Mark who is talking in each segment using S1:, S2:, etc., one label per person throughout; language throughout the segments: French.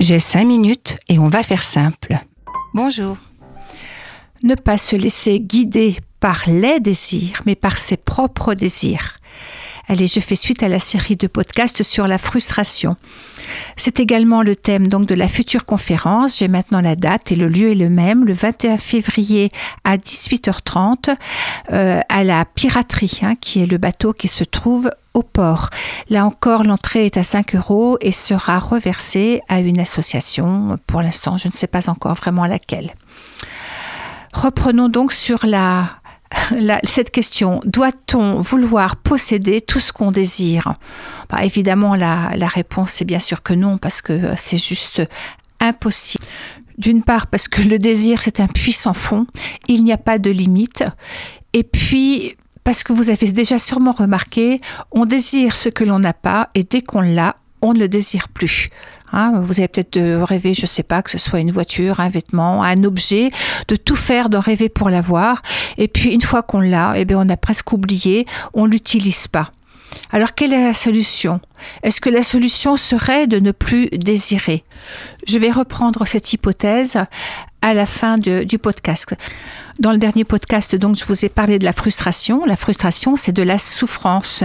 S1: J'ai cinq minutes et on va faire simple. Bonjour.
S2: Ne pas se laisser guider par les désirs, mais par ses propres désirs. Allez, je fais suite à la série de podcasts sur la frustration. C'est également le thème donc de la future conférence. J'ai maintenant la date et le lieu est le même, le 21 février à 18h30 euh, à la Piraterie, hein, qui est le bateau qui se trouve au port. Là encore, l'entrée est à 5 euros et sera reversée à une association. Pour l'instant, je ne sais pas encore vraiment laquelle. Reprenons donc sur la cette question, doit-on vouloir posséder tout ce qu'on désire? Bah, Évidemment, la, la réponse est bien sûr que non, parce que c'est juste impossible. D'une part, parce que le désir, c'est un puissant fond, il n'y a pas de limite. Et puis, parce que vous avez déjà sûrement remarqué, on désire ce que l'on n'a pas, et dès qu'on l'a, on ne le désire plus. Hein, vous avez peut-être rêvé, je ne sais pas, que ce soit une voiture, un vêtement, un objet, de tout faire, de rêver pour l'avoir. Et puis une fois qu'on l'a, eh bien, on a presque oublié, on l'utilise pas. Alors quelle est la solution? Est-ce que la solution serait de ne plus désirer? Je vais reprendre cette hypothèse à la fin du podcast. Dans le dernier podcast, donc, je vous ai parlé de la frustration. La frustration, c'est de la souffrance.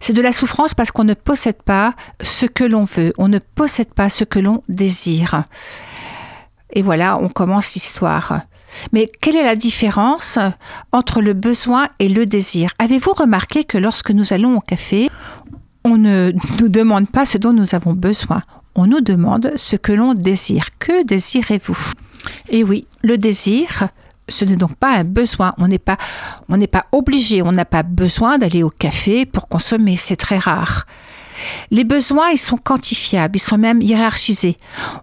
S2: C'est de la souffrance parce qu'on ne possède pas ce que l'on veut. On ne possède pas ce que l'on désire. Et voilà, on commence l'histoire. Mais quelle est la différence entre le besoin et le désir? Avez-vous remarqué que lorsque nous allons au café, on ne nous demande pas ce dont nous avons besoin, on nous demande ce que l'on désire. Que désirez-vous? Et oui, le désir, ce n'est donc pas un besoin. On n'est pas, on n'est pas obligé, on n'a pas besoin d'aller au café pour consommer. C'est très rare. Les besoins, ils sont quantifiables, ils sont même hiérarchisés.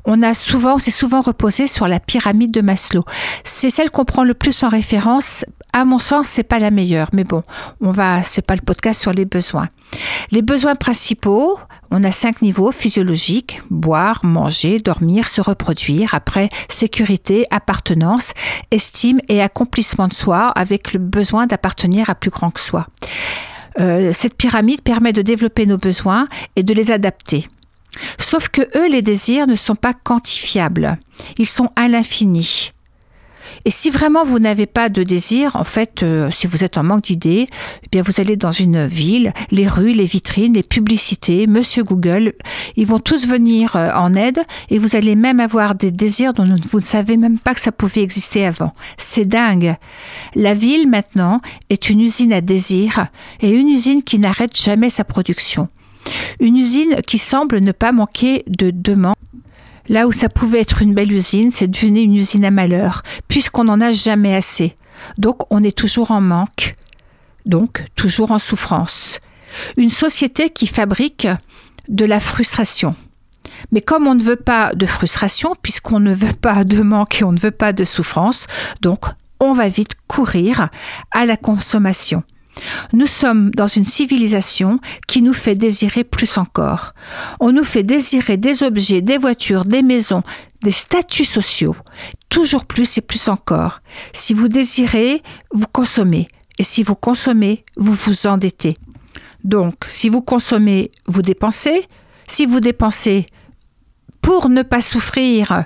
S2: On a souvent, c'est souvent reposé sur la pyramide de Maslow. C'est celle qu'on prend le plus en référence. À mon sens, c'est pas la meilleure, mais bon, on va, c'est pas le podcast sur les besoins. Les besoins principaux, on a cinq niveaux physiologiques, boire, manger, dormir, se reproduire, après sécurité, appartenance, estime et accomplissement de soi avec le besoin d'appartenir à plus grand que soi. Euh, cette pyramide permet de développer nos besoins et de les adapter. Sauf que eux, les désirs ne sont pas quantifiables. Ils sont à l'infini. Et si vraiment vous n'avez pas de désir, en fait, euh, si vous êtes en manque d'idées, eh bien vous allez dans une ville, les rues, les vitrines, les publicités, Monsieur Google, ils vont tous venir euh, en aide et vous allez même avoir des désirs dont vous ne savez même pas que ça pouvait exister avant. C'est dingue. La ville maintenant est une usine à désirs et une usine qui n'arrête jamais sa production. Une usine qui semble ne pas manquer de demandes Là où ça pouvait être une belle usine, c'est devenu une usine à malheur, puisqu'on n'en a jamais assez. Donc on est toujours en manque, donc toujours en souffrance. Une société qui fabrique de la frustration. Mais comme on ne veut pas de frustration, puisqu'on ne veut pas de manque et on ne veut pas de souffrance, donc on va vite courir à la consommation. Nous sommes dans une civilisation qui nous fait désirer plus encore. On nous fait désirer des objets, des voitures, des maisons, des statuts sociaux, toujours plus et plus encore. Si vous désirez, vous consommez. Et si vous consommez, vous vous endettez. Donc, si vous consommez, vous dépensez. Si vous dépensez, pour ne pas souffrir,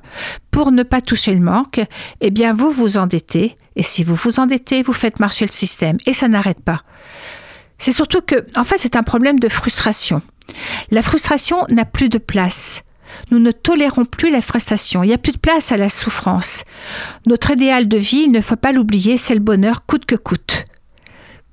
S2: pour ne pas toucher le manque, eh bien vous vous endettez. Et si vous vous endettez, vous faites marcher le système. Et ça n'arrête pas. C'est surtout que, en fait, c'est un problème de frustration. La frustration n'a plus de place. Nous ne tolérons plus la frustration. Il n'y a plus de place à la souffrance. Notre idéal de vie, il ne faut pas l'oublier, c'est le bonheur coûte que coûte.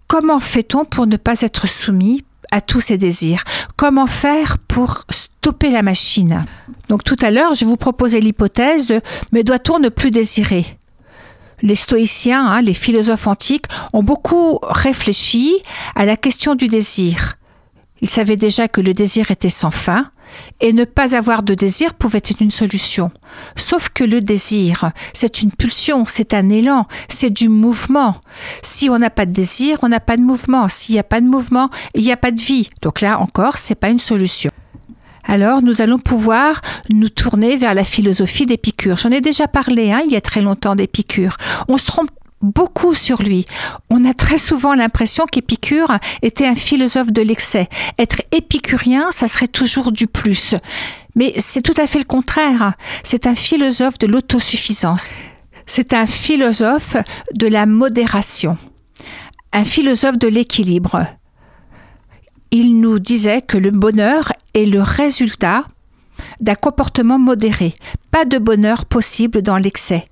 S2: Comment fait-on pour ne pas être soumis à tous ces désirs? Comment faire pour stopper la machine? Donc tout à l'heure, je vous proposais l'hypothèse de mais doit-on ne plus désirer? Les stoïciens, hein, les philosophes antiques, ont beaucoup réfléchi à la question du désir. Ils savaient déjà que le désir était sans fin, et ne pas avoir de désir pouvait être une solution. Sauf que le désir, c'est une pulsion, c'est un élan, c'est du mouvement. Si on n'a pas de désir, on n'a pas de mouvement. S'il n'y a pas de mouvement, il n'y a pas de vie. Donc là encore, c'est pas une solution. Alors nous allons pouvoir nous tourner vers la philosophie d'Épicure. J'en ai déjà parlé hein, il y a très longtemps d'Épicure. On se trompe beaucoup sur lui. On a très souvent l'impression qu'Épicure était un philosophe de l'excès. Être épicurien, ça serait toujours du plus. Mais c'est tout à fait le contraire. C'est un philosophe de l'autosuffisance. C'est un philosophe de la modération. Un philosophe de l'équilibre. Il nous disait que le bonheur le résultat d'un comportement modéré. Pas de bonheur possible dans l'excès.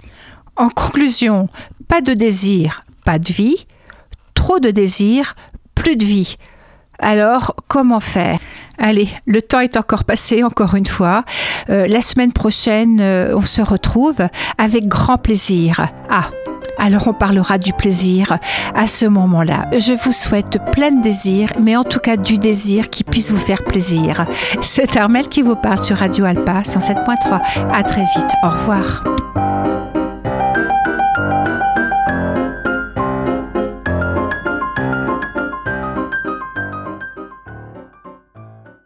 S2: En conclusion, pas de désir, pas de vie. Trop de désir, plus de vie. Alors, comment faire? Allez, le temps est encore passé, encore une fois. Euh, la semaine prochaine, euh, on se retrouve avec grand plaisir. Ah, alors on parlera du plaisir à ce moment-là. Je vous souhaite plein de désirs, mais en tout cas du désir qui puisse vous faire plaisir. C'est Armel qui vous parle sur Radio Alpa 107.3. À très vite. Au revoir.